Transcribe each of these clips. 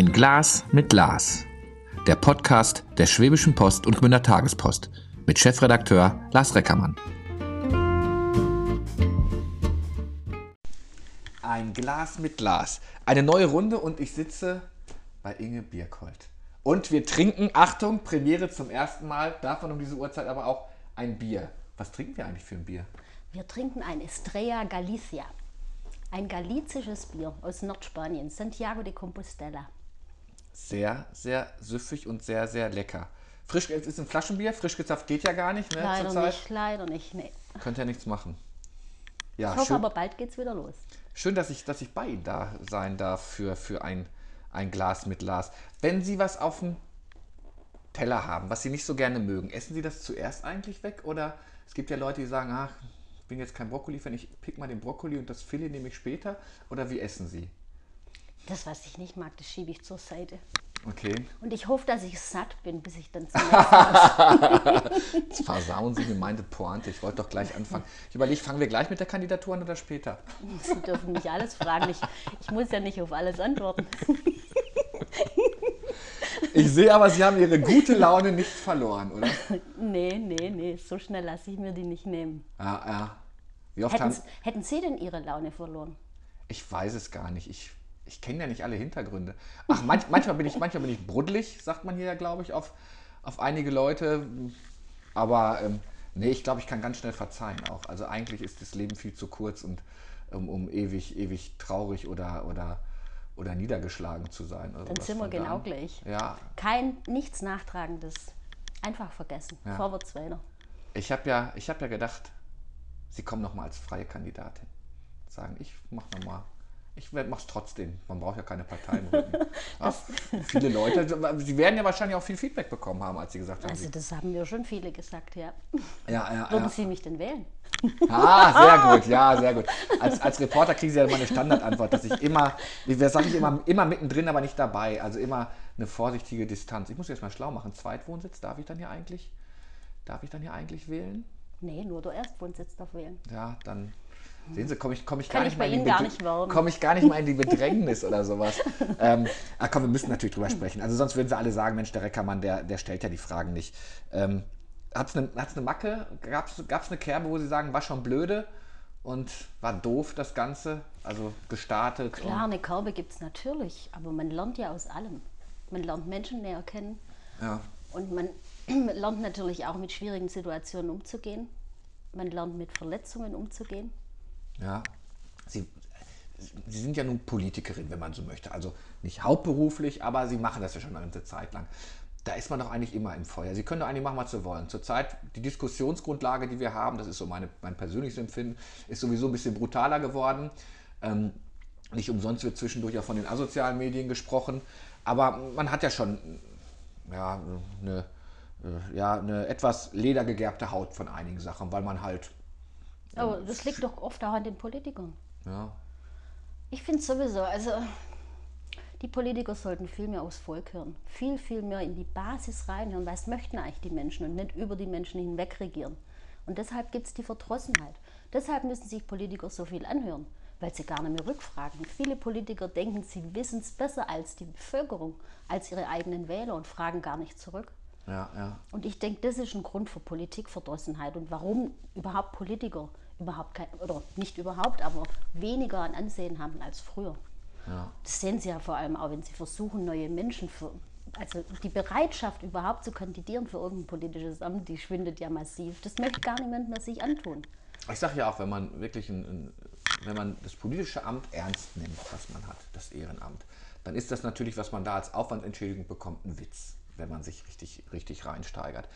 Ein Glas mit Lars. Der Podcast der Schwäbischen Post und Gmünder Tagespost mit Chefredakteur Lars Reckermann. Ein Glas mit Glas. Eine neue Runde und ich sitze bei Inge Birkholt. Und wir trinken, Achtung, Premiere zum ersten Mal, davon um diese Uhrzeit aber auch ein Bier. Was trinken wir eigentlich für ein Bier? Wir trinken ein Estrella Galicia. Ein galizisches Bier aus Nordspanien, Santiago de Compostela. Sehr, sehr süffig und sehr, sehr lecker. Frisch, es ist ein Flaschenbier, frisch gezapft geht ja gar nicht, ne? Leider zurzeit. nicht, leider nicht. Nee. Könnt ja nichts machen. Ja, Ich hoffe schön, aber, bald geht's wieder los. schön dass, ich, dass ich bei Ihnen da sein darf für, für ein, ein Glas mit Glas. Wenn Sie was auf dem Teller haben, was Sie nicht so gerne mögen, essen Sie das zuerst eigentlich weg? Oder es gibt ja Leute, die sagen, ach, ich bin jetzt kein Brokkoli-Fan, ich pick mal den Brokkoli und das Filet nehme ich später. Oder wie essen Sie? Das, was ich nicht mag, das schiebe ich zur Seite. Okay. Und ich hoffe, dass ich satt bin, bis ich dann zum nächsten Jetzt versauen Sie mir meine Pointe. Ich wollte doch gleich anfangen. Ich überlege, fangen wir gleich mit der Kandidatur an oder später? Sie dürfen mich alles fragen. Ich, ich muss ja nicht auf alles antworten. Ich sehe aber, Sie haben Ihre gute Laune nicht verloren, oder? Nee, nee, nee, so schnell lasse ich mir die nicht nehmen. Ja, ja. Wie oft Hätten, haben... hätten Sie denn Ihre Laune verloren? Ich weiß es gar nicht. Ich, ich kenne ja nicht alle Hintergründe. Ach, manch, manchmal, bin ich, manchmal bin ich bruddelig, sagt man hier ja, glaube ich, auf, auf einige Leute. Aber ähm, nee, ich glaube, ich kann ganz schnell verzeihen auch. Also eigentlich ist das Leben viel zu kurz, und, um, um ewig, ewig traurig oder, oder, oder niedergeschlagen zu sein. oder Dann sind wir genau daher- gleich. Ja, Kein, nichts Nachtragendes. Einfach vergessen. Ja. Vorwärts weiter. ich habe ja, ich hab ja gedacht, Sie kommen noch mal als freie Kandidatin. Sagen, ich mach noch mal. Ich mache es trotzdem. Man braucht ja keine Partei im Rücken. Ja, viele Leute, Sie werden ja wahrscheinlich auch viel Feedback bekommen haben, als Sie gesagt haben, Also das haben mir schon viele gesagt, ja. ja, ja, Würden ja. Sie mich denn wählen? Ah, sehr gut, ja, sehr gut. Als, als Reporter kriegen Sie ja immer eine Standardantwort, dass ich immer, wie sage ich immer, immer mittendrin, aber nicht dabei. Also immer eine vorsichtige Distanz. Ich muss jetzt mal schlau machen. Zweitwohnsitz, darf ich dann hier eigentlich, darf ich dann hier eigentlich wählen? Nee, nur der Erstwohnsitz darf wählen. Ja, dann sehen Sie, komme ich, komm ich gar ich nicht werben. komme ich gar nicht mal in die Bedrängnis oder sowas. Ähm, ah, komm, wir müssen natürlich drüber sprechen. Also sonst würden sie alle sagen, Mensch, der Reckermann, der, der stellt ja die Fragen nicht. Ähm, Hat es eine, eine Macke? Gab es eine Kerbe, wo Sie sagen, war schon blöde und war doof das Ganze? Also gestartet? Klar, eine Kerbe gibt es natürlich, aber man lernt ja aus allem. Man lernt Menschen näher kennen ja. und man lernt natürlich auch mit schwierigen Situationen umzugehen. Man lernt mit Verletzungen umzugehen. Ja, Sie, Sie sind ja nun Politikerin, wenn man so möchte. Also nicht hauptberuflich, aber Sie machen das ja schon eine ganze Zeit lang. Da ist man doch eigentlich immer im Feuer. Sie können doch eigentlich machen, was Sie wollen. Zurzeit, die Diskussionsgrundlage, die wir haben, das ist so meine, mein persönliches Empfinden, ist sowieso ein bisschen brutaler geworden. Ähm, nicht umsonst wird zwischendurch ja von den asozialen Medien gesprochen. Aber man hat ja schon ja, eine, äh, ja, eine etwas ledergegerbte Haut von einigen Sachen, weil man halt Aber das liegt doch oft auch an den Politikern. ja, Ich finde sowieso, also die Politiker sollten viel mehr aufs Volk hören. Viel, viel mehr in die Basis reinhören. Was möchten eigentlich die Menschen und nicht über die Menschen hinweg regieren. Und deshalb gibt es die Verdrossenheit. Deshalb müssen sich Politiker so viel anhören, weil sie gar nicht mehr rückfragen. Viele Politiker denken, sie wissen es besser als die Bevölkerung, als ihre eigenen Wähler und fragen gar nicht zurück. Ja, ja. Und ich denke, das ist ein Grund für Politikverdrossenheit und warum überhaupt Politiker überhaupt kein, oder nicht überhaupt, aber weniger an Ansehen haben als früher. Das sehen Sie ja vor allem auch, wenn Sie versuchen, neue Menschen für, also die Bereitschaft überhaupt zu kandidieren für irgendein politisches Amt, die schwindet ja massiv. Das möchte gar niemand mehr sich antun. Ich sage ja auch, wenn man wirklich ein, ein, wenn man das politische Amt ernst nimmt, was man hat, das Ehrenamt, dann ist das natürlich, was man da als Aufwandsentschädigung bekommt, ein Witz, wenn man sich richtig, richtig reinsteigert.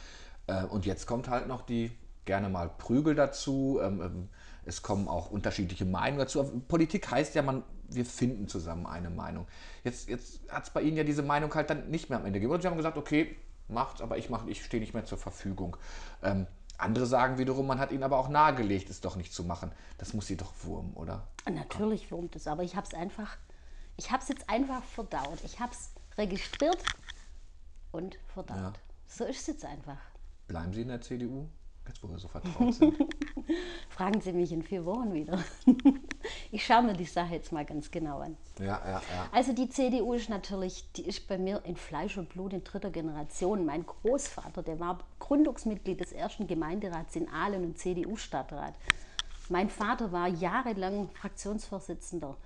Äh, Und jetzt kommt halt noch die gerne mal Prügel dazu. ähm, ähm, Es kommen auch unterschiedliche Meinungen dazu. Politik heißt ja, man, wir finden zusammen eine Meinung. Jetzt, jetzt hat es bei Ihnen ja diese Meinung halt dann nicht mehr am Ende gegeben. Und Sie haben gesagt, okay, macht's, aber ich, mach, ich stehe nicht mehr zur Verfügung. Ähm, andere sagen wiederum, man hat ihnen aber auch nahegelegt, es doch nicht zu machen. Das muss sie doch wurmen, oder? Natürlich wurmt es, aber ich habe es einfach, ich habe es jetzt einfach verdaut. Ich habe es registriert und verdaut. Ja. So ist es jetzt einfach. Bleiben Sie in der CDU? Jetzt, wo wir so vertraut sind. Fragen Sie mich in vier Wochen wieder. Ich schaue mir die Sache jetzt mal ganz genau an. Ja, ja, ja. Also die CDU ist natürlich, die ist bei mir in Fleisch und Blut in dritter Generation. Mein Großvater, der war Gründungsmitglied des ersten Gemeinderats in Aalen und CDU-Stadtrat. Mein Vater war jahrelang Fraktionsvorsitzender.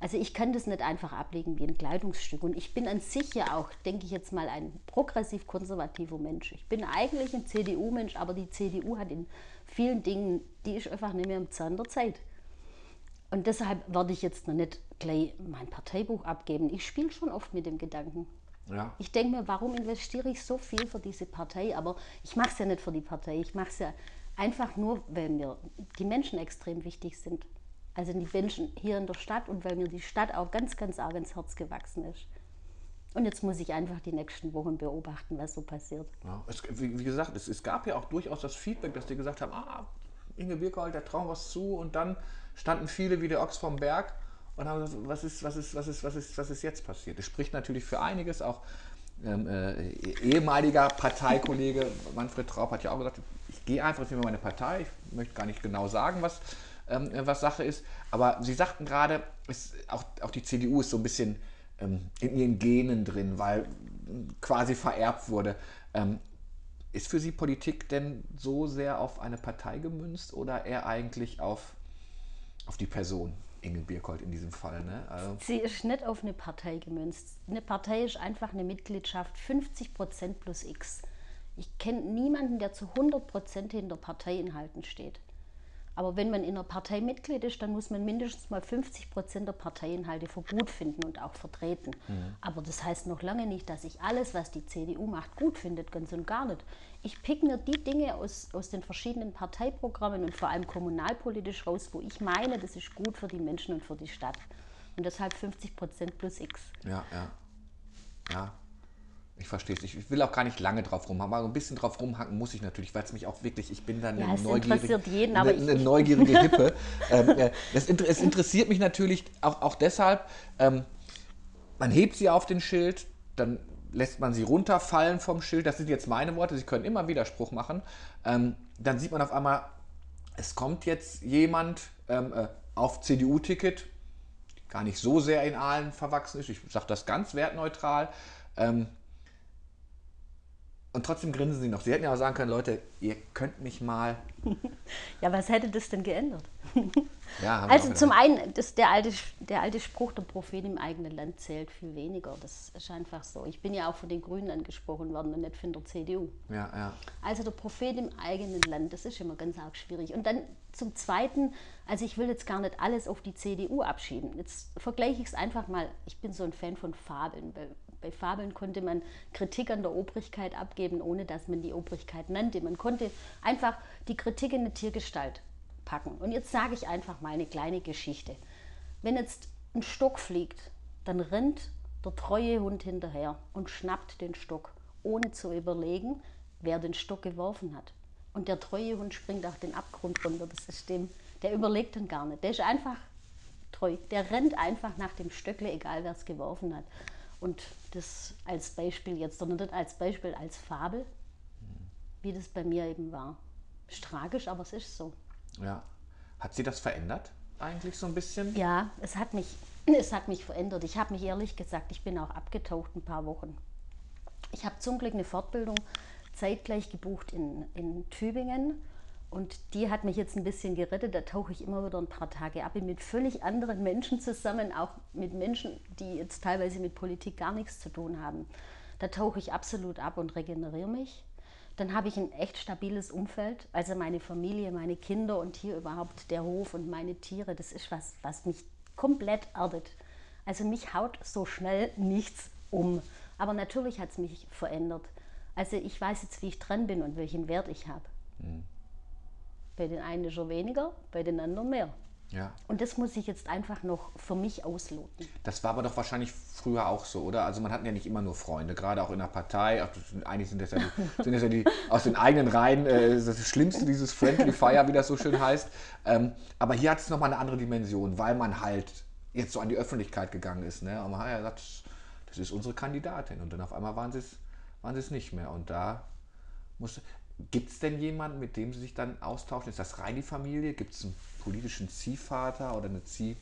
Also ich kann das nicht einfach ablegen wie ein Kleidungsstück. Und ich bin an sich ja auch, denke ich jetzt mal, ein progressiv-konservativer Mensch. Ich bin eigentlich ein CDU-Mensch, aber die CDU hat in vielen Dingen, die ist einfach nicht mehr im Zahn der Zeit. Und deshalb werde ich jetzt noch nicht gleich mein Parteibuch abgeben. Ich spiele schon oft mit dem Gedanken. ja. Ich denke mir, warum investiere ich so viel für diese Partei? Aber ich mache es ja nicht für die Partei. Ich mache es ja einfach nur, weil mir die Menschen extrem wichtig sind. Also die Menschen hier in der Stadt und weil mir die Stadt auch ganz, ganz arg ins Herz gewachsen ist. Und jetzt muss ich einfach die nächsten Wochen beobachten, was so passiert. Ja, es, wie, gesagt, es, es gab ja auch durchaus das Feedback, dass die gesagt haben, ah, Inge Birkhold, der trauen was zu. Und dann standen viele wie der Ochs vom Berg und haben gesagt, was ist, was ist, was ist, was ist, was ist jetzt passiert? Das spricht natürlich für einiges. Auch ähm, äh, ehemaliger Parteikollege Manfred Traub hat ja auch gesagt, ich gehe einfach mehr meine Partei. Ich möchte gar nicht genau sagen, was, ähm, was Sache ist. Aber Sie sagten gerade, auch, auch die CDU ist so ein bisschen ähm, in ihren Genen drin, weil ähm, quasi vererbt wurde. Ähm, ist für Sie Politik denn so sehr auf eine Partei gemünzt oder eher eigentlich auf, auf die Person? Inge Birkhold in diesem Fall. Ne? Also, Sie ist nicht auf eine Partei gemünzt. Eine Partei ist einfach eine Mitgliedschaft 50 Prozent plus X. Ich kenne niemanden, der zu 100 Prozent hinter Parteiinhalten steht. Aber wenn man in einer Partei Mitglied ist, dann muss man mindestens mal 50 Prozent der Parteiinhalte für gut finden und auch vertreten. Aber das heißt noch lange nicht, dass ich alles, was die CDU macht, gut findet, ganz und gar nicht. Ich pick mir die Dinge aus, aus den verschiedenen Parteiprogrammen und vor allem kommunalpolitisch raus, wo ich meine, das ist gut für die Menschen und für die Stadt. Und deshalb 50 Prozent plus X. ja, ja. Ja. Ich verstehe es. Ich will auch gar nicht lange drauf rumhacken, aber ein bisschen drauf rumhacken muss ich natürlich, weil es mich auch wirklich, ich bin dann Ja, eine, neugierige, jeden, eine, eine neugierige Hippe. ähm, äh, das, es interessiert mich natürlich auch, auch deshalb, ähm, man hebt sie auf den Schild, dann lässt man sie runterfallen vom Schild. Das sind jetzt meine Worte, Sie können immer Widerspruch machen. Ähm, dann sieht man auf einmal, es kommt jetzt jemand ähm, äh, auf CDU-Ticket, gar nicht so sehr in Aalen verwachsen ist. Ich sage das ganz wertneutral. Ähm, und trotzdem grinsen sie noch. Sie hätten ja auch sagen können, Leute, ihr könnt mich mal. Ja, was hätte das denn geändert? Ja, Also zum einen, das, der, alte, der alte Spruch, der Prophet im eigenen Land zählt viel weniger. Das ist einfach so. Ich bin ja auch von den Grünen angesprochen worden und nicht von der CDU. Ja, ja. Also der Prophet im eigenen Land, das ist immer ganz arg schwierig. Und dann zum Zweiten, also ich will jetzt gar nicht alles auf die CDU abschieben. Jetzt vergleiche ich es einfach mal. Ich bin so ein Fan von Fabeln. Bei, bei Fabeln konnte man Kritik an der Obrigkeit abgeben, ohne dass man die Obrigkeit nannte. Man konnte einfach die Kritik in eine Tiergestalt packen. Und jetzt sage ich einfach mal eine kleine Geschichte. Wenn jetzt ein Stock fliegt, dann rennt der treue Hund hinterher und schnappt den Stock, ohne zu überlegen, wer den Stock geworfen hat. Und der treue Hund springt auch den Abgrund runter, das ist dem, der überlegt dann gar nicht. Der ist einfach treu. Der rennt einfach nach dem Stöckle, egal wer es geworfen hat. Und das als Beispiel jetzt, sondern nicht als Beispiel, als Fabel, wie das bei mir eben war. Ist tragisch, aber es ist so. ja. Hat sie das verändert? Eigentlich so ein bisschen? Ja, es hat mich, es hat mich verändert. Ich habe mich ehrlich gesagt, ich bin auch abgetaucht ein paar Wochen. Ich habe zum Glück eine Fortbildung zeitgleich gebucht in, in Tübingen und die hat mich jetzt ein bisschen gerettet. Da tauche ich immer wieder ein paar Tage ab, bin mit völlig anderen Menschen zusammen, auch mit Menschen, die jetzt teilweise mit Politik gar nichts zu tun haben. Da tauche ich absolut ab und regeneriere mich. Dann habe ich ein echt stabiles Umfeld, also meine Familie, meine Kinder und hier überhaupt der Hof und meine Tiere. Das ist was, was mich komplett erdet. Also mich haut so schnell nichts um. Aber natürlich hat es mich verändert. Also ich weiß jetzt, wie ich dran bin und welchen Wert ich habe. Bei den einen ist er weniger, bei den anderen mehr. Ja. Und das muss ich jetzt einfach noch für mich ausloten. Das war aber doch wahrscheinlich früher auch so, oder? Also man hat ja nicht immer nur Freunde, gerade auch in der Partei. Ach, eigentlich sind das ja die, sind das ja die aus den eigenen Reihen äh, das Schlimmste, dieses Friendly Fire, wie das so schön heißt. Ähm, aber hier hat es nochmal eine andere Dimension, weil man halt jetzt so an die Öffentlichkeit gegangen ist. Ne? Und man hat ja gesagt, das ist unsere Kandidatin. Und dann auf einmal waren sie es, waren sie es nicht mehr. Und da musste. Gibt es denn jemanden, mit dem Sie sich dann austauschen? Ist das rein die Familie? Gibt es einen politischen Ziehvater oder eine Zieh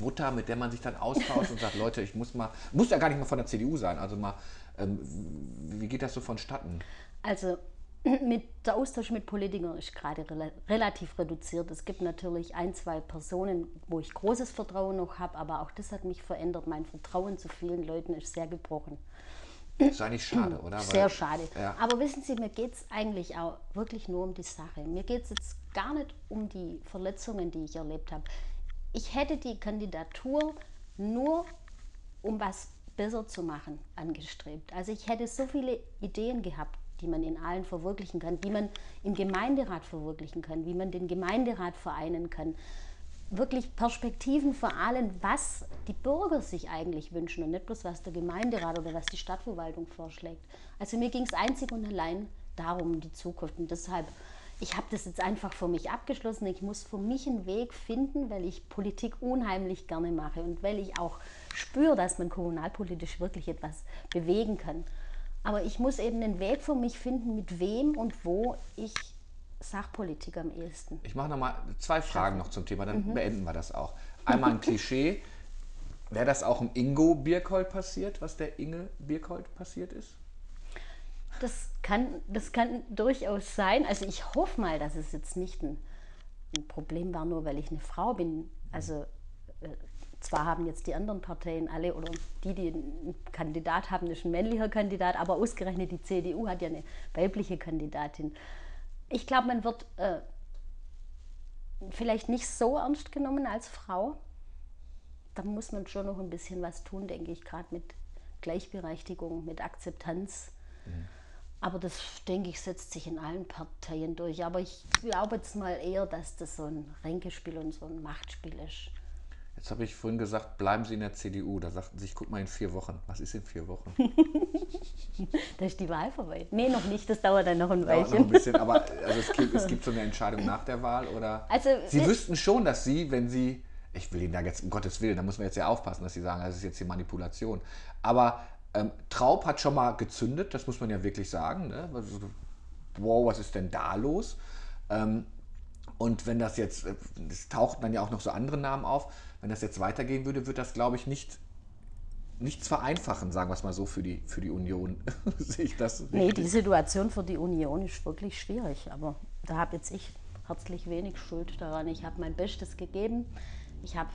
Mutter, mit der man sich dann austauscht und sagt, Leute, ich muss mal, muss ja gar nicht mal von der CDU sein, also mal, ähm, wie geht das so vonstatten? Also mit der Austausch mit Politikern ist gerade rela relativ reduziert. Es gibt natürlich ein, zwei Personen, wo ich großes Vertrauen noch habe, aber auch das hat mich verändert. Mein Vertrauen zu vielen Leuten ist sehr gebrochen. Das ist eigentlich schade, oder? Sehr Weil, schade. Ja. Aber wissen Sie, mir geht es eigentlich auch wirklich nur um die Sache. Mir geht es jetzt gar nicht um die Verletzungen, die ich erlebt habe. Ich hätte die Kandidatur nur, um was besser zu machen, angestrebt. Also ich hätte so viele Ideen gehabt, die man in allen verwirklichen kann, die man im Gemeinderat verwirklichen kann, wie man den Gemeinderat vereinen kann. Wirklich Perspektiven vor allem, was die Bürger sich eigentlich wünschen und nicht bloß, was der Gemeinderat oder was die Stadtverwaltung vorschlägt. Also mir ging es einzig und allein darum, um die Zukunft. Und deshalb, ich habe das jetzt einfach für mich abgeschlossen. Ich muss für mich einen Weg finden, weil ich Politik unheimlich gerne mache und weil ich auch spüre, dass man kommunalpolitisch wirklich etwas bewegen kann. Aber ich muss eben einen Weg für mich finden, mit wem und wo ich Sachpolitik am ehesten. Ich mache nochmal zwei Fragen noch zum Thema, dann mhm. beenden wir das auch. Einmal ein Klischee. Wäre das auch im Ingo Birkhold passiert, was der Inge Birkhold passiert ist? Das kann, das kann durchaus sein. Also ich hoffe mal, dass es jetzt nicht ein, ein Problem war, nur weil ich eine Frau bin. Also äh, zwar haben jetzt die anderen Parteien alle oder die, die einen Kandidat haben, ist ein männlicher Kandidat, aber ausgerechnet die CDU hat ja eine weibliche Kandidatin. Ich glaube, man wird äh, vielleicht nicht so ernst genommen als Frau. Da muss man schon noch ein bisschen was tun, denke ich, gerade mit Gleichberechtigung, mit Akzeptanz. Mhm. Aber das, denke ich, setzt sich in allen Parteien durch. Aber ich glaube jetzt mal eher, dass das so ein Ränkespiel und so ein Machtspiel ist. Jetzt habe ich vorhin gesagt, bleiben Sie in der CDU. Da sagten Sie, ich guck mal in vier Wochen. Was ist in vier Wochen? da ist die Wahl vorbei. Nee, noch nicht. Das dauert dann noch ein Weilchen. Noch ein bisschen, aber also es, gibt, es gibt so eine Entscheidung nach der Wahl. Oder also, Sie wüssten schon, dass Sie, wenn Sie, ich will Ihnen da jetzt, um Gottes Willen, da muss man jetzt ja aufpassen, dass Sie sagen, das ist jetzt die Manipulation. Aber ähm, Traub hat schon mal gezündet, das muss man ja wirklich sagen. Ne? Wow, was ist denn da los? Ähm, und wenn das jetzt, äh, es tauchten dann ja auch noch so andere Namen auf, wenn das jetzt weitergehen würde, wird das, glaube ich, nicht nichts vereinfachen, sagen wir es mal so, für die, für die Union. Sehe ich das Nee, die Situation für die Union ist wirklich schwierig. Aber da habe jetzt ich herzlich wenig Schuld daran. Ich habe mein Bestes gegeben. Ich habe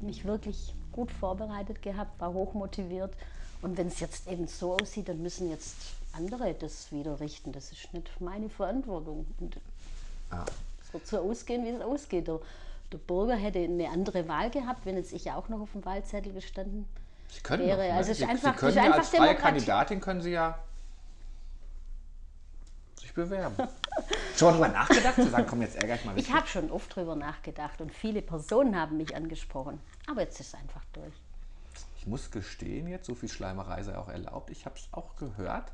mich wirklich gut vorbereitet gehabt, war hochmotiviert. Und wenn es jetzt eben so aussieht, dann müssen jetzt andere das wieder richten. Das ist nicht meine Verantwortung. Und ja wird so ausgehen, wie es ausgeht. Der, Bürger hätte eine andere Wahl gehabt, wenn jetzt ich auch noch auf dem Wahlzettel gestanden Sie können wäre. Doch, ne? also Sie, einfach, Sie können ja als freie Kandidatin können Sie ja sich bewerben. schon mal drüber nachgedacht, zu sagen, komm, jetzt ärgere ich mal. Ich habe schon oft drüber nachgedacht und viele Personen haben mich angesprochen. Aber jetzt ist es einfach durch. Ich muss gestehen, jetzt so viel Schleimerei sei auch erlaubt. Ich habe es auch gehört.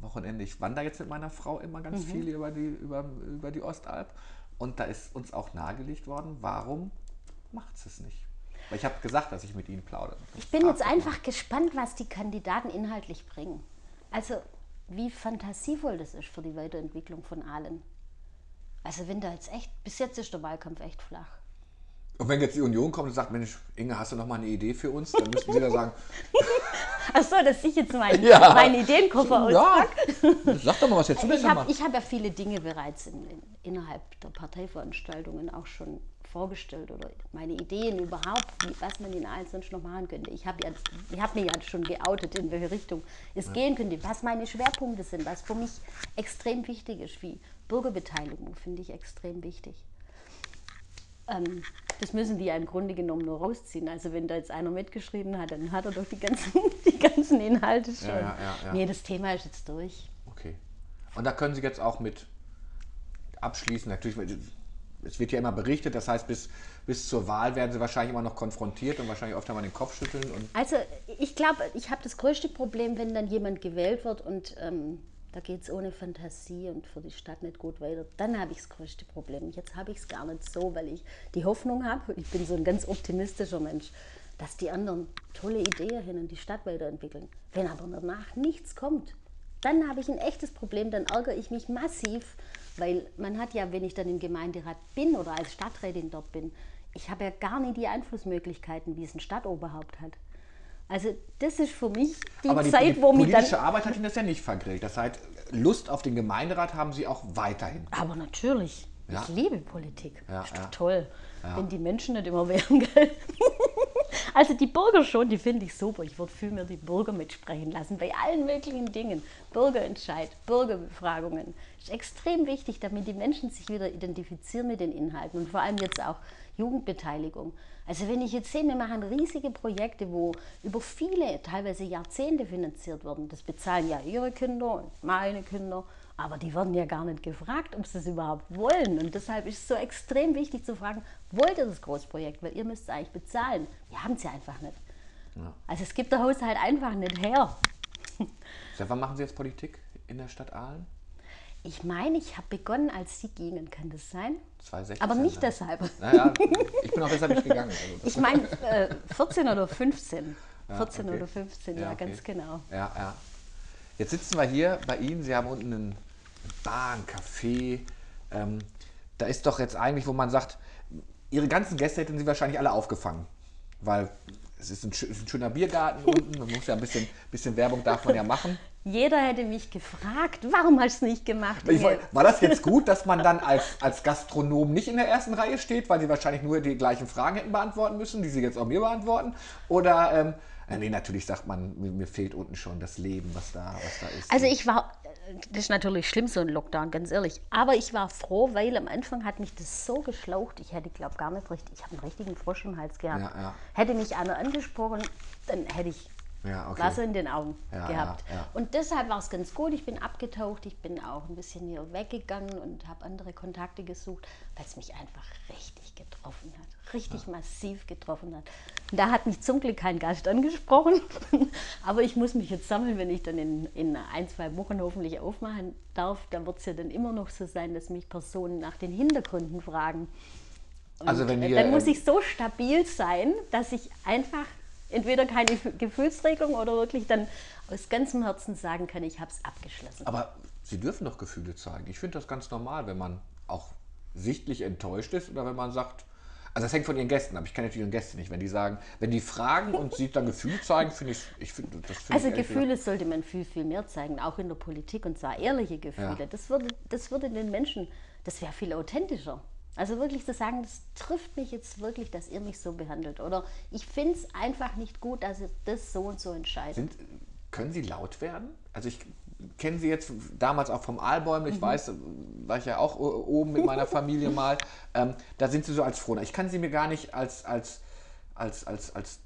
Wochenende. Ich wandere jetzt mit meiner Frau immer ganz mhm. viel über die, über, über die Ostalb. Und da ist uns auch nahegelegt worden, warum macht es es nicht? Weil ich habe gesagt, dass ich mit Ihnen plaudere. Ich bin jetzt einfach gespannt, was die Kandidaten inhaltlich bringen. Also wie fantasievoll das ist für die Weiterentwicklung von allen. Also wenn da jetzt echt, bis jetzt ist der Wahlkampf echt flach. Und wenn jetzt die Union kommt und sagt, Mensch, Inge, hast du noch mal eine Idee für uns? Dann müssten Sie da sagen, Ach so, dass ich jetzt meinen, ja. meinen Ideenkoffer ja. auspacke. Sag doch mal, was jetzt du Ich habe hab ja viele Dinge bereits in, in, innerhalb der Parteiveranstaltungen auch schon vorgestellt oder meine Ideen überhaupt, wie, was man in allen sonst noch machen könnte. Ich habe ja, hab mir ja schon geoutet, in welche Richtung es ja. gehen könnte, was meine Schwerpunkte sind, was für mich extrem wichtig ist, wie Bürgerbeteiligung finde ich extrem wichtig. Ähm, das müssen die ja im Grunde genommen nur rausziehen. Also wenn da jetzt einer mitgeschrieben hat, dann hat er doch die ganzen, die ganzen Inhalte schon. Ja, ja, ja, nee, das Thema ist jetzt durch. Okay. Und da können Sie jetzt auch mit abschließen. Natürlich, es wird ja immer berichtet, das heißt, bis, bis zur Wahl werden Sie wahrscheinlich immer noch konfrontiert und wahrscheinlich oft einmal den Kopf schütteln. also ich glaube, ich habe das größte Problem, wenn dann jemand gewählt wird und ähm, da geht es ohne Fantasie und für die Stadt nicht gut weiter, dann habe ich das größte Problem. Jetzt habe ich es gar nicht so, weil ich die Hoffnung habe, ich bin so ein ganz optimistischer Mensch, dass die anderen tolle Ideen hin und die Stadt weiterentwickeln. Wenn aber danach nichts kommt, dann habe ich ein echtes Problem, dann ärgere ich mich massiv, weil man hat ja, wenn ich dann im Gemeinderat bin oder als Stadträtin dort bin, ich habe ja gar nicht die Einflussmöglichkeiten, wie es ein Stadtoberhaupt hat. Also das ist für mich die Aber die, Zeit, wo mich dann... politische Arbeit hat Ihnen das ja nicht vergrillt. Das heißt, Lust auf den Gemeinderat haben Sie auch weiterhin. Aber natürlich. Ja. Ich liebe Politik. Ja, ist doch ja. toll, wenn die Menschen nicht immer wären. Gell? also die Bürger schon, die finde ich super. Ich würde viel mehr die Bürger mitsprechen lassen bei allen möglichen Dingen. Bürgerentscheid, Bürgerbefragungen. Ist extrem wichtig, damit die Menschen sich wieder identifizieren mit den Inhalten und vor allem jetzt auch Jugendbeteiligung. Also wenn ich jetzt sehe, wir machen riesige Projekte, wo über viele, teilweise Jahrzehnte finanziert werden. Das bezahlen ja ihre Kinder und meine Kinder. Aber die werden ja gar nicht gefragt, ob sie es überhaupt wollen. Und deshalb ist es so extrem wichtig zu fragen, wollt ihr das Großprojekt? Weil ihr müsst es eigentlich bezahlen. Wir haben es ja einfach nicht. Also es gibt der Haushalt einfach nicht her. Seit wann machen Sie jetzt Politik in der Stadt Aalen? Ich meine, ich habe begonnen, als Sie gingen, kann das sein? 2016, Aber nicht ne? deshalb. Naja, ich bin auch deshalb nicht gegangen. Also Ich meine äh, 14 oder 15. Ja, 14 okay. oder 15, ja, okay. ganz genau. Ja, ja. Jetzt sitzen wir hier bei Ihnen. Sie haben unten einen Bar, ein Café. Ähm, da ist doch jetzt eigentlich, wo man sagt, Ihre ganzen Gäste hätten Sie wahrscheinlich alle aufgefangen. Weil es ist ein, schö- es ist ein schöner Biergarten unten. Man muss ja ein bisschen, bisschen Werbung darf man ja machen. Jeder hätte mich gefragt, warum hast du es nicht gemacht? Ich woll- war das jetzt gut, dass man dann als, als Gastronom nicht in der ersten Reihe steht, weil Sie wahrscheinlich nur die gleichen Fragen hätten beantworten müssen, die Sie jetzt auch mir beantworten? Oder, ähm, äh, nee, natürlich sagt man, mir, mir fehlt unten schon das Leben, was da, was da ist. Also ich war, das ist natürlich schlimm, so ein Lockdown, ganz ehrlich. Aber ich war froh, weil am Anfang hat mich das so geschlaucht, ich hätte, glaube gar nicht richtig, ich habe einen richtigen Frosch im Hals gehabt. Ja, ja. Hätte mich einer angesprochen, dann hätte ich Ja, okay. Wasser in den Augen Ja, gehabt. ja. Und deshalb war es ganz gut, ich bin abgetaucht, ich bin auch ein bisschen hier weggegangen und habe andere Kontakte gesucht, weil es mich einfach richtig getroffen hat, richtig massiv getroffen hat. Und da hat mich zum Glück kein Gast angesprochen, aber ich muss mich jetzt sammeln, wenn ich dann in, in ein, zwei Wochen hoffentlich aufmachen darf, dann wird es ja dann immer noch so sein, dass mich Personen nach den Hintergründen fragen. Und Also wenn wir, dann muss ich so stabil sein, dass ich einfach entweder keine Gef- Gefühlsregung oder wirklich dann aus ganzem Herzen sagen kann, ich habe es abgeschlossen. Aber Sie dürfen doch Gefühle zeigen. Ich finde das ganz normal, wenn man auch sichtlich enttäuscht ist oder wenn man sagt, also das hängt von Ihren Gästen ab. Ich kenne natürlich Ihren Gäste nicht. Wenn die sagen, wenn die fragen und Sie dann Gefühle zeigen, finde ich, ich finde das finde Also ich Gefühle sollte man viel, viel mehr zeigen, auch in der Politik und zwar ehrliche Gefühle. Ja. Das, würde, das würde den Menschen, das wäre viel authentischer. Also wirklich zu sagen, das trifft mich jetzt wirklich, dass ihr mich so behandelt. Oder ich finde es einfach nicht gut, dass ihr das so und so entscheidet. Sind, können Sie laut werden? Also ich kenne Sie jetzt damals auch vom Aalbäumle, Mhm. ich weiß, war ich ja auch oben mit meiner Familie mal. Ähm, da sind Sie so als Frohner. Ich kann Sie mir gar nicht als, als, als, als, als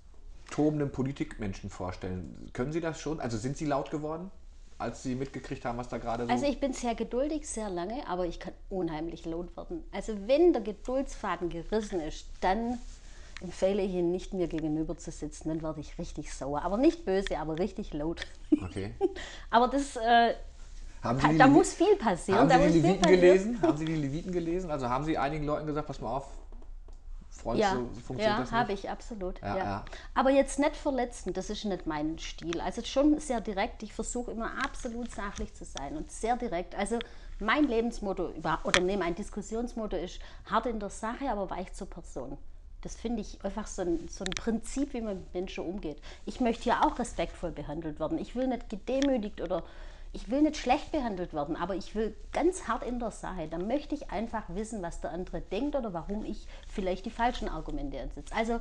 tobenden Politikmenschen vorstellen. Können Sie das schon? Also sind Sie laut geworden, als Sie mitgekriegt haben, was da gerade so... Also ich bin sehr geduldig, sehr lange, aber ich kann unheimlich laut werden. Also wenn der Geduldsfaden gerissen ist, dann empfehle ich Ihnen nicht, mir gegenüber zu sitzen. Dann werde ich richtig sauer. Aber nicht böse, aber richtig laut. okay. aber das, äh, Haben Sie die da Levi- muss viel passieren. Haben Sie die Leviten gelesen? Haben Sie die Leviten gelesen? Also haben Sie einigen Leuten gesagt, pass mal auf, Freund, Ja, so funktioniert ja das habe ich, absolut. Ja, Ja. Aber jetzt nicht verletzen, das ist nicht mein Stil. Also schon sehr direkt. Ich versuche immer absolut sachlich zu sein und sehr direkt. Also mein Lebensmotto oder nee, mein Diskussionsmotto ist hart in der Sache, aber weich zur Person. Das finde ich einfach so ein, so ein Prinzip, wie man mit Menschen umgeht. Ich möchte ja auch respektvoll behandelt werden. Ich will nicht gedemütigt oder ich will nicht schlecht behandelt werden, aber ich will ganz hart in der Sache. Da möchte ich einfach wissen, was der andere denkt oder warum ich vielleicht die falschen Argumente ansetze. Also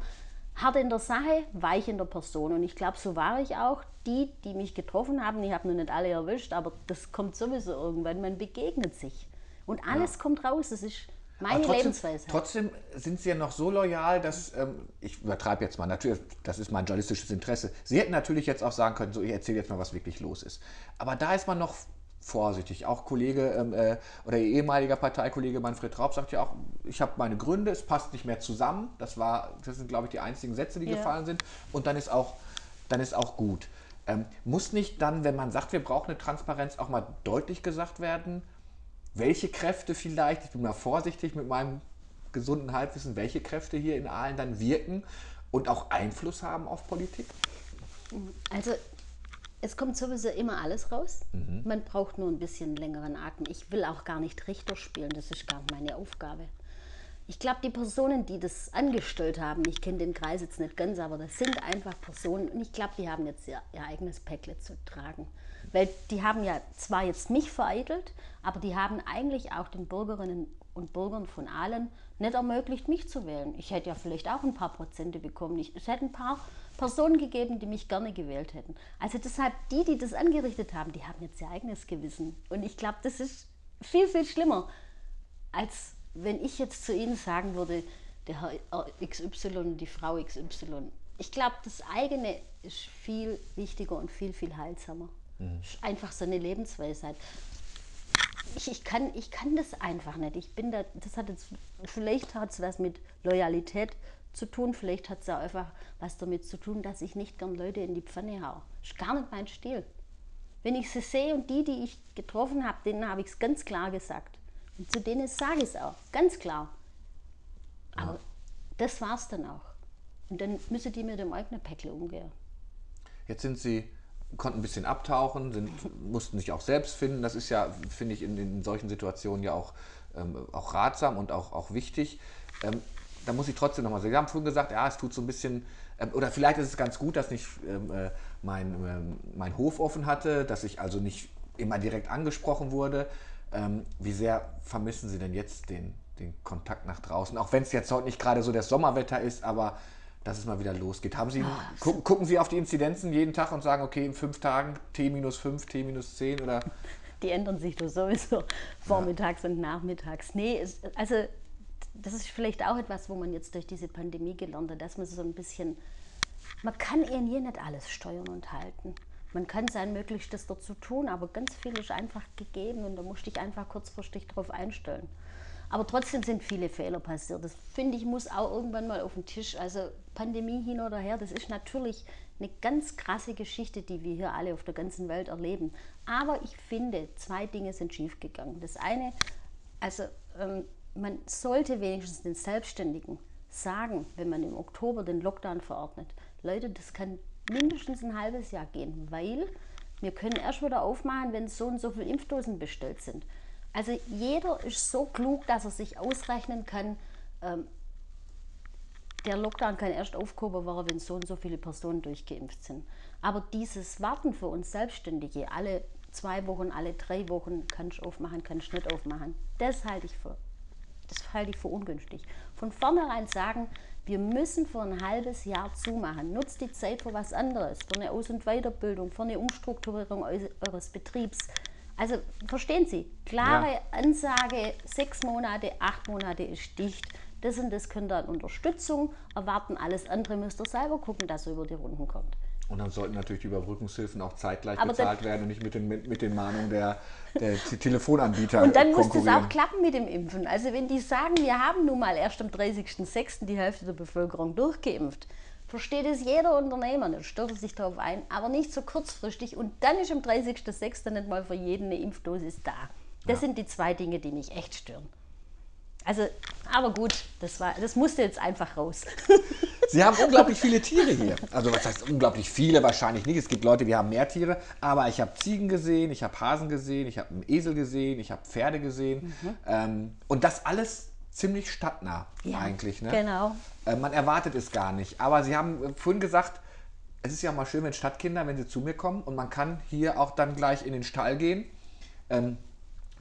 hart in der Sache, weich in der Person. Und ich glaube, so war ich auch. Die, die mich getroffen haben, ich habe noch nicht alle erwischt, aber das kommt sowieso irgendwann. Man begegnet sich. Und alles kommt raus. Das ist meine trotzdem, Lebensweise. Trotzdem sind Sie ja noch so loyal, dass, ähm, ich übertreibe jetzt mal, natürlich, das ist mein journalistisches Interesse. Sie hätten natürlich jetzt auch sagen können, so, ich erzähle jetzt mal, was wirklich los ist. Aber da ist man noch vorsichtig. Auch Kollege ähm, äh, oder Ihr ehemaliger Parteikollege Manfred Raub sagt ja auch, ich habe meine Gründe, es passt nicht mehr zusammen. Das, war, das sind, glaube ich, die einzigen Sätze, die Ja. gefallen sind. Und dann ist auch, dann ist auch gut. Ähm, muss nicht dann, wenn man sagt, wir brauchen eine Transparenz, auch mal deutlich gesagt werden, welche Kräfte vielleicht, ich bin mal vorsichtig mit meinem gesunden Halbwissen, welche Kräfte hier in Aalen dann wirken und auch Einfluss haben auf Politik? Also es kommt sowieso immer alles raus. Man braucht nur ein bisschen längeren Atem. Ich will auch gar nicht Richter spielen, das ist gar nicht meine Aufgabe. ich glaube, die Personen, die das angestellt haben, ich kenne den Kreis jetzt nicht ganz, aber das sind einfach Personen und ich glaube, die haben jetzt ihr, ihr eigenes Päckle zu tragen. Weil die haben ja zwar jetzt mich vereitelt, aber die haben eigentlich auch den Bürgerinnen und Bürgern von allen nicht ermöglicht, mich zu wählen. Ich hätte ja vielleicht auch ein paar Prozente bekommen. Ich, es hätte ein paar Personen gegeben, die mich gerne gewählt hätten. Also deshalb, die, die das angerichtet haben, die haben jetzt ihr eigenes Gewissen. Und ich glaube, das ist viel, viel schlimmer als wenn ich jetzt zu Ihnen sagen würde, der Herr XY, die Frau XY, ich glaube, das eigene ist viel wichtiger und viel, viel heilsamer. Mhm. Einfach so eine Lebensweisheit. Ich, ich, kann, ich kann das einfach nicht. Ich bin da, das hat jetzt, vielleicht hat es was mit Loyalität zu tun, vielleicht hat es auch einfach was damit zu tun, dass ich nicht gern Leute in die Pfanne. Das ist gar nicht mein Stil. Wenn ich sie sehe und die, die ich getroffen habe, denen habe ich es ganz klar gesagt. Und zu denen sage ich es auch, ganz klar. Aber ja. das war es dann auch. Und dann müssen die mit dem eigenen Päckle umgehen. Jetzt sind sie, konnten ein bisschen abtauchen, sind, mussten sich auch selbst finden. Das ist ja, finde ich, in, in, solchen Situationen ja auch, ähm, auch ratsam und auch, auch wichtig. Ähm, da muss ich trotzdem nochmal sagen, Sie haben vorhin gesagt, ja, es tut so ein bisschen, ähm, oder vielleicht ist es ganz gut, dass nicht ähm, äh, mein, ähm, mein Hof offen hatte, dass ich also nicht immer direkt angesprochen wurde. Ähm, wie sehr vermissen Sie denn jetzt den, den Kontakt nach draußen? Auch wenn es jetzt heute nicht gerade so das Sommerwetter ist, aber dass es mal wieder losgeht. Haben Sie, gu gucken Sie auf die Inzidenzen jeden Tag und sagen, okay, in fünf Tagen T minus 5, T minus 10 oder? Die ändern sich doch sowieso vormittags ja. und nachmittags. Nee, es, also das ist vielleicht auch etwas, wo man jetzt durch diese Pandemie gelernt hat, dass man so ein bisschen, man kann eh nie nicht alles steuern und halten. Man kann sein Möglichstes dazu tun, aber ganz viel ist einfach gegeben und da musst du dich einfach kurzfristig darauf einstellen. Aber trotzdem sind viele Fehler passiert. Das finde ich muss auch irgendwann mal auf den Tisch. Also Pandemie hin oder her, das ist natürlich eine ganz krasse Geschichte, die wir hier alle auf der ganzen Welt erleben. Aber ich finde, zwei Dinge sind schiefgegangen. Das eine, also ähm, man sollte wenigstens den Selbstständigen sagen, wenn man im Oktober den Lockdown verordnet, Leute, das kann mindestens ein halbes Jahr gehen, weil wir können erst wieder aufmachen, wenn so und so viele Impfdosen bestellt sind. Also jeder ist so klug, dass er sich ausrechnen kann, ähm, der Lockdown kann erst aufgehoben werden, wenn so und so viele Personen durchgeimpft sind. Aber dieses Warten für uns Selbstständige, alle zwei Wochen, alle drei Wochen kannst du aufmachen, kannst du nicht aufmachen, das halte ich für, das halte ich für ungünstig. Von vornherein sagen, wir müssen für ein halbes Jahr zumachen. Nutzt die Zeit für was anderes, für eine Aus- und Weiterbildung, für eine Umstrukturierung eures Betriebs. Also verstehen Sie, klare ja. Ansage, sechs Monate, acht Monate ist dicht. Das und das könnt ihr an Unterstützung erwarten. Alles andere müsst ihr selber gucken, dass ihr über die Runden kommt. Und dann sollten natürlich die Überbrückungshilfen auch zeitgleich Aber bezahlt werden und nicht mit den, mit, mit den Mahnungen der, der Telefonanbieter. Und dann muss das auch klappen mit dem Impfen. Also wenn die sagen, wir haben nun mal erst am 30.06. die Hälfte der Bevölkerung durchgeimpft, versteht es jeder Unternehmer, dann stellt er sich darauf ein, aber nicht so kurzfristig. Und dann ist am 30.06. nicht mal für jeden eine Impfdosis da. Das ja. sind die zwei Dinge, die mich echt stören. Also, aber gut, das, war, das musste jetzt einfach raus. Sie haben unglaublich viele Tiere hier. Also was heißt unglaublich viele? Wahrscheinlich nicht. Es gibt Leute, die haben mehr Tiere. Aber ich habe Ziegen gesehen, ich habe Hasen gesehen, ich habe einen Esel gesehen, ich habe Pferde gesehen. Mhm. Ähm, und das alles ziemlich stadtnah ja, eigentlich. Ne? Genau. Äh, man erwartet es gar nicht. Aber Sie haben vorhin gesagt, es ist ja mal schön, wenn Stadtkinder, wenn sie zu mir kommen und man kann hier auch dann gleich in den Stall gehen, ähm,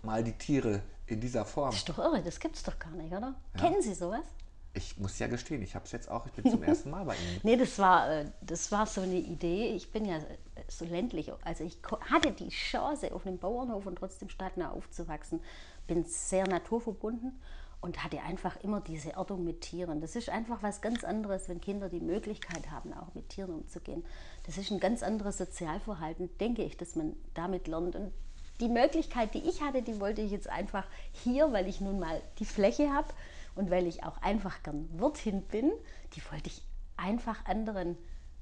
mal die Tiere in dieser Form. Das ist doch irre, das gibt es doch gar nicht, oder? Ja. Kennen Sie sowas? Ich muss ja gestehen, ich habe es jetzt auch, ich bin zum ersten Mal bei Ihnen. nee, das war, äh, das war so eine Idee. Ich bin ja so ländlich, also ich hatte die Chance, auf einem Bauernhof und trotzdem stadtnah aufzuwachsen. Bin sehr naturverbunden und hatte einfach immer diese Erdung mit Tieren. Das ist einfach was ganz anderes, wenn Kinder die Möglichkeit haben, auch mit Tieren umzugehen. Das ist ein ganz anderes Sozialverhalten, denke ich, dass man damit lernt. Und die Möglichkeit, die ich hatte, die wollte ich jetzt einfach hier, weil ich nun mal die Fläche habe und weil ich auch einfach gern Wirtin bin, die wollte ich einfach anderen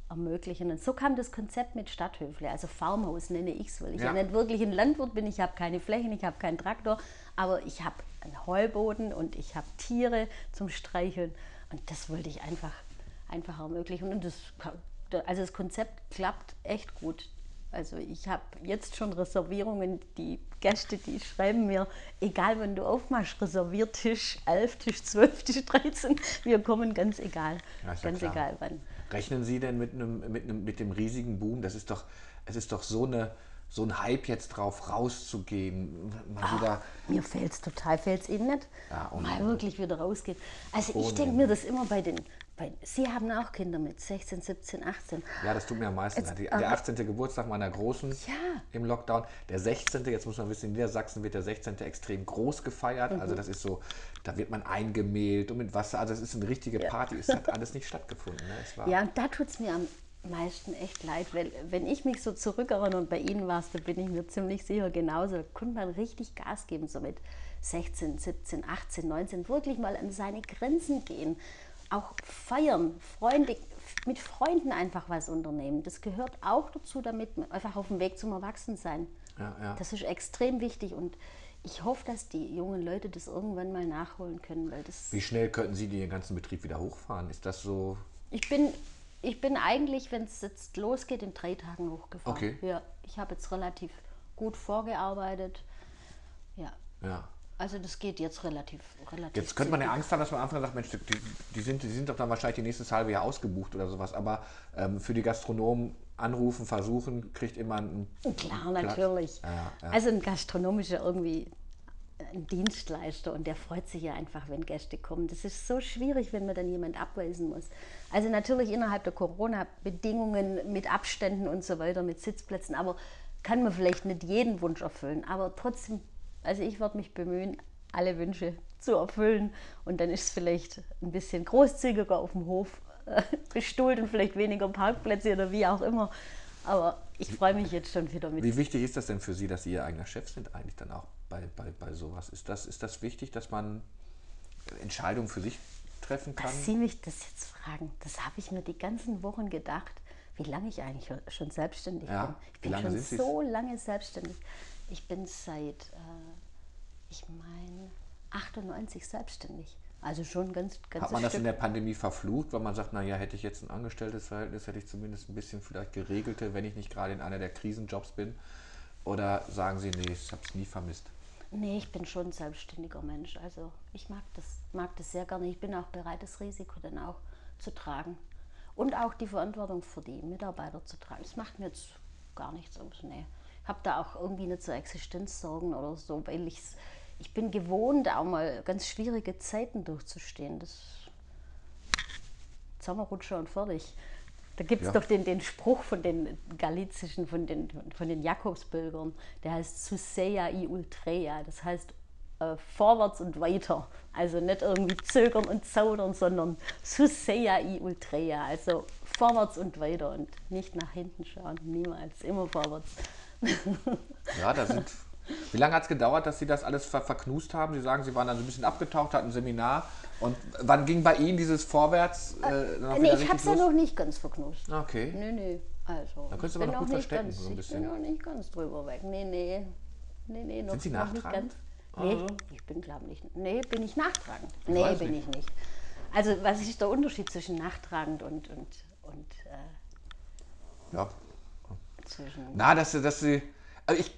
ermöglichen. Und so kam das Konzept mit Stadthöfle, also Farmhaus nenne ich es, weil ich ja. ja nicht wirklich ein Landwirt bin. Ich habe keine Flächen, ich habe keinen Traktor, aber ich habe einen Heuboden und ich habe Tiere zum Streicheln. Und das wollte ich einfach, einfach ermöglichen. Und das, also das Konzept klappt echt gut. Also ich habe jetzt schon Reservierungen, die Gäste, die schreiben mir, egal wann du aufmachst, reserviert Tisch 11, Tisch 12, Tisch 13, wir kommen ganz egal, ja ganz klar. egal wann. Rechnen Sie denn mit einem, mit einem, mit dem riesigen Boom? Das ist doch, es ist doch so eine, so ein Hype jetzt drauf, rauszugehen, mal wieder. Mir fällt es total, fällt es Ihnen nicht? Ja, und- Mal wirklich wieder rausgehen. Also ich denke mir das immer bei den, Sie haben auch Kinder mit 16, 17, 18. Ja, das tut mir am meisten leid. Der 18. Geburtstag meiner Großen Ja. im Lockdown. Der 16. Jetzt muss man wissen, in Niedersachsen wird der 16. extrem groß gefeiert. Also Mhm. das ist so, da wird man eingemehlt und mit Wasser. Also es ist eine richtige Party. Es hat alles nicht stattgefunden. Ne? Ja, und da tut es mir am meisten echt leid, weil wenn ich mich so zurückerinnere und bei Ihnen war es, da bin ich mir ziemlich sicher genauso, konnte man richtig Gas geben, so mit 16, 17, 18, 19, wirklich mal an seine Grenzen gehen, auch feiern, Freunde, mit Freunden einfach was unternehmen. Das gehört auch dazu, damit man einfach auf dem Weg zum Erwachsensein. Ja, ja. Das ist extrem wichtig und ich hoffe, dass die jungen Leute das irgendwann mal nachholen können, weil das Wie schnell könnten Sie den ganzen Betrieb wieder hochfahren? Ist das so? Ich bin, ich bin eigentlich, wenn es jetzt losgeht, in drei Tagen hochgefahren. Okay. Ja, ich habe jetzt relativ gut vorgearbeitet. Ja, Ja. Also das geht jetzt relativ, relativ. Jetzt könnte man ja. Angst haben, dass man am Anfang sagt, Mensch, die, die, sind, die sind doch dann wahrscheinlich die nächstes halbe Jahr ausgebucht oder sowas. Aber ähm, für die Gastronomen anrufen, versuchen, kriegt immer einen Klar, Platz. natürlich. Ja, ja. Also ein gastronomischer irgendwie ein Dienstleister und der freut sich ja einfach, wenn Gäste kommen. Das ist so schwierig, wenn man dann jemand abweisen muss. Also natürlich innerhalb der Corona-Bedingungen mit Abständen und so weiter, mit Sitzplätzen, aber kann man vielleicht nicht jeden Wunsch erfüllen. Aber trotzdem, also ich werde mich bemühen, alle Wünsche zu erfüllen und dann ist es vielleicht ein bisschen großzügiger auf dem Hof äh, bestuhlt und vielleicht weniger Parkplätze oder wie auch immer. Aber ich freue mich jetzt schon wieder mit Wie wichtig ist das denn für Sie, dass Sie Ihr eigener Chef sind eigentlich dann auch bei, bei, bei sowas? Ist das, ist das wichtig, dass man Entscheidungen für sich treffen kann? Dass Sie mich das jetzt fragen, das habe ich mir die ganzen Wochen gedacht, wie lange ich eigentlich schon selbstständig Ja, bin. Ich bin schon so lange selbstständig. Ich bin seit, äh, ich meine, 98 selbstständig. Also schon ganz, ganz Hat man das in der Pandemie verflucht, weil man sagt, naja, hätte ich jetzt ein angestelltes Verhältnis, hätte ich zumindest ein bisschen vielleicht geregelte, wenn ich nicht gerade in einer der Krisenjobs bin? Oder sagen Sie, nee, ich habe es nie vermisst? Nee, ich bin schon ein selbstständiger Mensch. Also ich mag das, mag das sehr gerne. Ich bin auch bereit, das Risiko dann auch zu tragen. Und auch die Verantwortung für die Mitarbeiter zu tragen. Das macht mir jetzt gar nichts aus. Nee. Ich habe da auch irgendwie nicht so Existenzsorgen oder so, weil ich's, ich bin gewohnt, auch mal ganz schwierige Zeiten durchzustehen. Das Sommerrutscher und fertig. Da gibt es Ja. doch den, den Spruch von den galizischen, von den, von den Jakobsbürgern, der heißt Suseia i ultreia, das heißt äh, vorwärts und weiter. Also nicht irgendwie zögern und zaudern, sondern Suseia i ultreia, also vorwärts und weiter und nicht nach hinten schauen, niemals, immer vorwärts. Ja, da sind. Wie lange hat es gedauert, dass Sie das alles ver verknust haben? Sie sagen, Sie waren dann so ein bisschen abgetaucht, hatten ein Seminar. Und wann ging bei Ihnen dieses Vorwärts äh, auch Nee, ich habe es ja noch nicht ganz verknust. Okay. Nee, nee. Also, Dann könntest du aber noch gut nicht verstecken, ganz, so ein bisschen. Ich bin noch nicht ganz drüber weg. Nee, nee. Nee, nee, noch, Sind Sie nachtragend? ganz. Nee, ich bin, glaube ich, nicht. Nee, bin ich nachtragend? Nee, bin nicht. ich nicht. Also, was ist der Unterschied zwischen nachtragend und, und, und äh, Ja. zwischen. Na, dass, Sie- dass Sie. Also ich,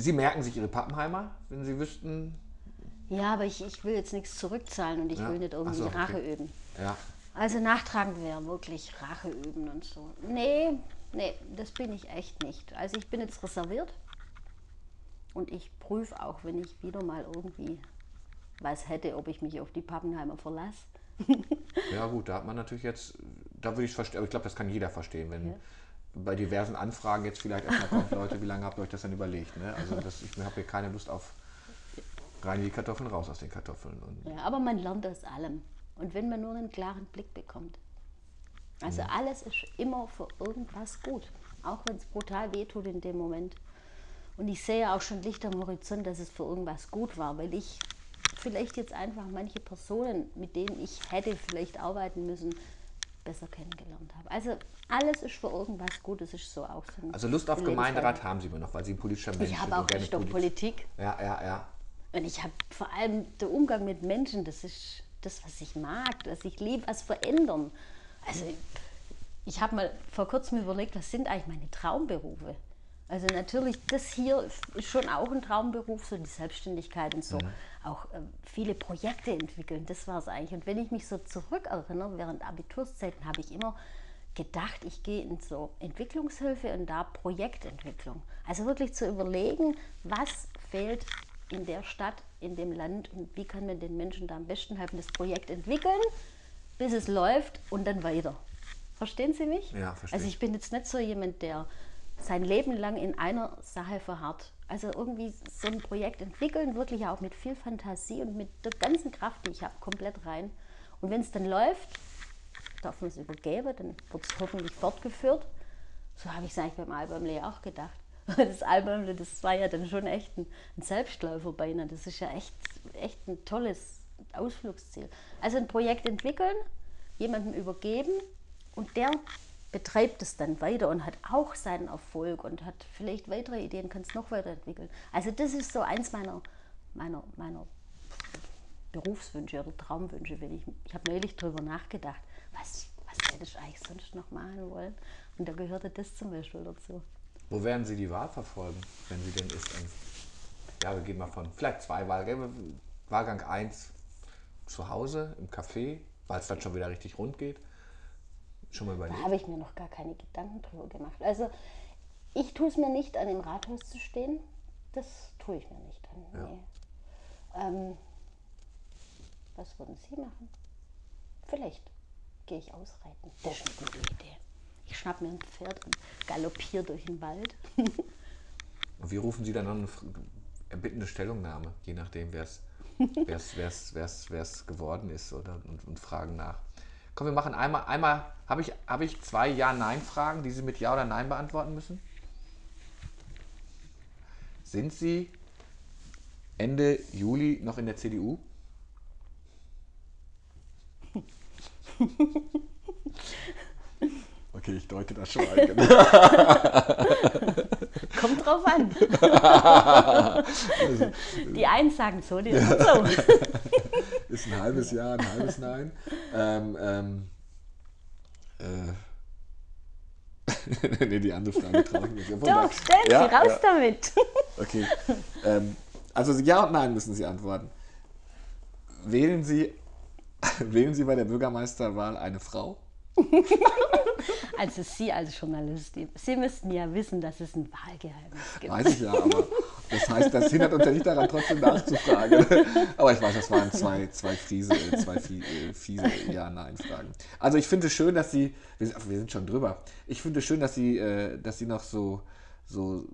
Sie merken sich Ihre Pappenheimer, wenn Sie wüssten. Ja, aber ich, ich will jetzt nichts zurückzahlen und ich Ja. will nicht irgendwie so, okay. Rache üben. Ja. Also nachtragend wäre wirklich Rache üben und so. Nee, nee, das bin ich echt nicht. Also ich bin jetzt reserviert und ich prüfe auch, wenn ich wieder mal irgendwie was hätte, ob ich mich auf die Pappenheimer verlasse. Ja, gut, da hat man natürlich jetzt. Da würde ich es verstehen. Aber ich glaube, das kann jeder verstehen, wenn. Bei diversen Anfragen jetzt vielleicht erstmal kommt, Leute, wie lange habt ihr euch das denn überlegt? Ne? Also das, ich habe hier keine Lust auf rein in die Kartoffeln, raus aus den Kartoffeln. Und Ja, aber man lernt aus allem. Und wenn man nur einen klaren Blick bekommt. Also alles ist immer für irgendwas gut. Auch wenn es brutal wehtut in dem Moment. Und ich sehe auch schon Licht am Horizont, dass es für irgendwas gut war, weil ich vielleicht jetzt einfach manche Personen, mit denen ich hätte vielleicht arbeiten müssen, besser kennengelernt habe. Also alles ist für irgendwas gut. Es ist so auch so Also Lust auf. Gemeinderat haben Sie immer noch, weil Sie ein politischer Mensch Ich sind. habe und auch gerne Lust auf Polit- Politik. Ja, ja, ja. Und ich habe vor allem der Umgang mit Menschen, das ist das, was ich mag, was ich liebe, was verändern. Also ich habe mal vor kurzem überlegt, was sind eigentlich meine Traumberufe? Also natürlich, das hier ist schon auch ein Traumberuf, so die Selbstständigkeit und so. Mhm. Auch äh, viele Projekte entwickeln, das war es eigentlich. Und wenn ich mich so zurückerinnere, während Abiturszeiten habe ich immer gedacht, ich gehe in so Entwicklungshilfe und da Projektentwicklung. Also wirklich zu überlegen, was fehlt in der Stadt, in dem Land und wie kann man den Menschen da am besten helfen, das Projekt entwickeln, bis es läuft und dann weiter. Verstehen Sie mich? Ja, verstehe Also ich bin jetzt nicht so jemand, der sein Leben lang in einer Sache verharrt. Also irgendwie so ein Projekt entwickeln, wirklich auch mit viel Fantasie und mit der ganzen Kraft, die ich habe, komplett rein. Und wenn es dann läuft, darf man es übergeben, dann wird es hoffentlich fortgeführt. So habe ich es eigentlich beim Albumle auch gedacht. Das Album, das war ja dann schon echt ein, ein Selbstläufer beinahe. Das ist ja echt, echt ein tolles Ausflugsziel. Also ein Projekt entwickeln, jemandem übergeben und der betreibt es dann weiter und hat auch seinen Erfolg und hat vielleicht weitere Ideen, kann es noch weiterentwickeln. Also das ist so eins meiner, meiner, meiner Berufswünsche oder Traumwünsche, wenn ich, ich habe neulich darüber nachgedacht, was, was hätte ich eigentlich sonst noch machen wollen? Und da gehörte das zum Beispiel dazu. Wo werden Sie die Wahl verfolgen, wenn Sie denn ist? Ja, wir gehen mal von vielleicht zwei Wahlgänge. Wahlgang 1 zu Hause im Café, weil es dann schon wieder richtig rund geht. Schon mal Da überlegt. habe ich mir noch gar keine Gedanken drüber gemacht. Also ich tue es mir nicht an, im Rathaus zu stehen. Das tue ich mir nicht an. Ja. Nee. Ähm, was würden Sie machen? Vielleicht gehe ich ausreiten. Das ist eine gute Idee. Ich schnapp mir ein Pferd und galoppiere durch den Wald. Und wie rufen Sie dann f- erbittende Stellungnahme, je nachdem, wer es wer's, wer's, wer's, wer's geworden ist oder, und, und fragen nach. Komm, wir machen einmal, einmal habe ich, hab ich zwei Ja-Nein-Fragen, die Sie mit Ja oder Nein beantworten müssen? Sind Sie Ende Juli noch in der CDU? Okay, ich deute das schon ein. Kommt drauf an. die einen sagen so, die anderen so. Ist ein halbes Ja, ein halbes Nein. Ähm, ähm, äh, nee, die andere Frage traue ich nicht. Doch, da- stellen Sie Ja, raus ja, damit. Okay. Ähm, also Ja und Nein müssen Sie antworten. Wählen Sie, wählen Sie bei der Bürgermeisterwahl eine Frau? Also Sie als Journalistin, Sie müssten ja wissen, dass es ein Wahlgeheimnis gibt. Weiß ich ja, aber das heißt, das hindert uns ja nicht daran, trotzdem nachzufragen. Aber ich weiß, das waren zwei, zwei, fiese, zwei äh, fiese Ja-Nein-Fragen. Also ich finde es schön, dass Sie, wir sind, wir sind schon drüber, ich finde es schön, dass Sie, äh, dass Sie noch so, so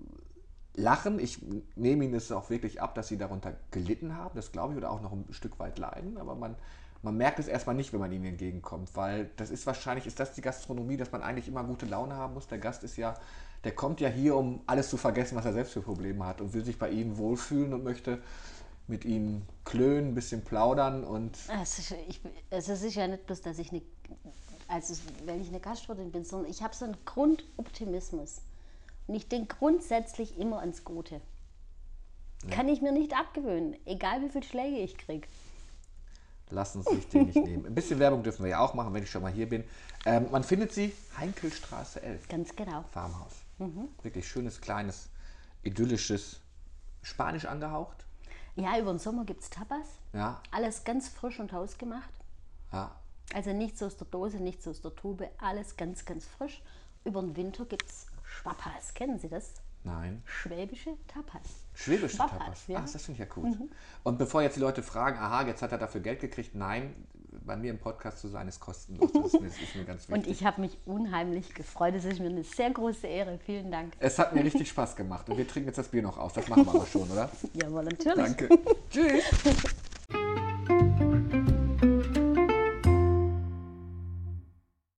lachen. Ich nehme Ihnen es auch wirklich ab, dass Sie darunter gelitten haben, das glaube ich, oder auch noch ein Stück weit leiden, aber man, man merkt es erstmal nicht, wenn man Ihnen entgegenkommt, weil das ist wahrscheinlich, ist das die Gastronomie, dass man eigentlich immer gute Laune haben muss. Der Gast ist ja, der kommt ja hier, um alles zu vergessen, was er selbst für Probleme hat und will sich bei Ihnen wohlfühlen und möchte mit Ihnen klönen, ein bisschen plaudern und Es ist, ich, es ist ja nicht bloß, dass ich eine, also wenn ich eine Gastwirtin bin, sondern ich habe so einen Grundoptimismus. Und ich denke grundsätzlich immer ans Gute. Kann ich mir nicht abgewöhnen, egal wie viele Schläge ich kriege. lassen Sie sich den nicht nehmen. Ein bisschen Werbung dürfen wir ja auch machen, wenn ich schon mal hier bin. Ähm, man findet sie Heinkelstraße 11. Ganz genau. Farmhaus. Wirklich schönes, kleines, idyllisches, spanisch angehaucht. Ja, über den Sommer gibt es Tapas. Ja, Alles ganz frisch und hausgemacht. ja. Also nichts aus der Dose, nichts aus der Tube, alles ganz, ganz frisch. Über den Winter gibt es Schwappas. Kennen Sie das? Nein. Schwäbische Tapas. Schwäbische Schwappas, Tapas. ja. Mhm. Ach, das finde ich ja gut. Und bevor jetzt die Leute fragen, aha, jetzt hat er dafür Geld gekriegt, nein, bei mir im Podcast zu sein ist kostenlos. Das ist mir, das ist mir ganz wichtig. Und ich habe mich unheimlich gefreut. Es ist mir eine sehr große Ehre. Vielen Dank. es hat mir richtig Spaß gemacht und wir trinken jetzt das Bier noch aus. Das machen wir aber schon, oder? Jawohl, natürlich. Danke. Tschüss.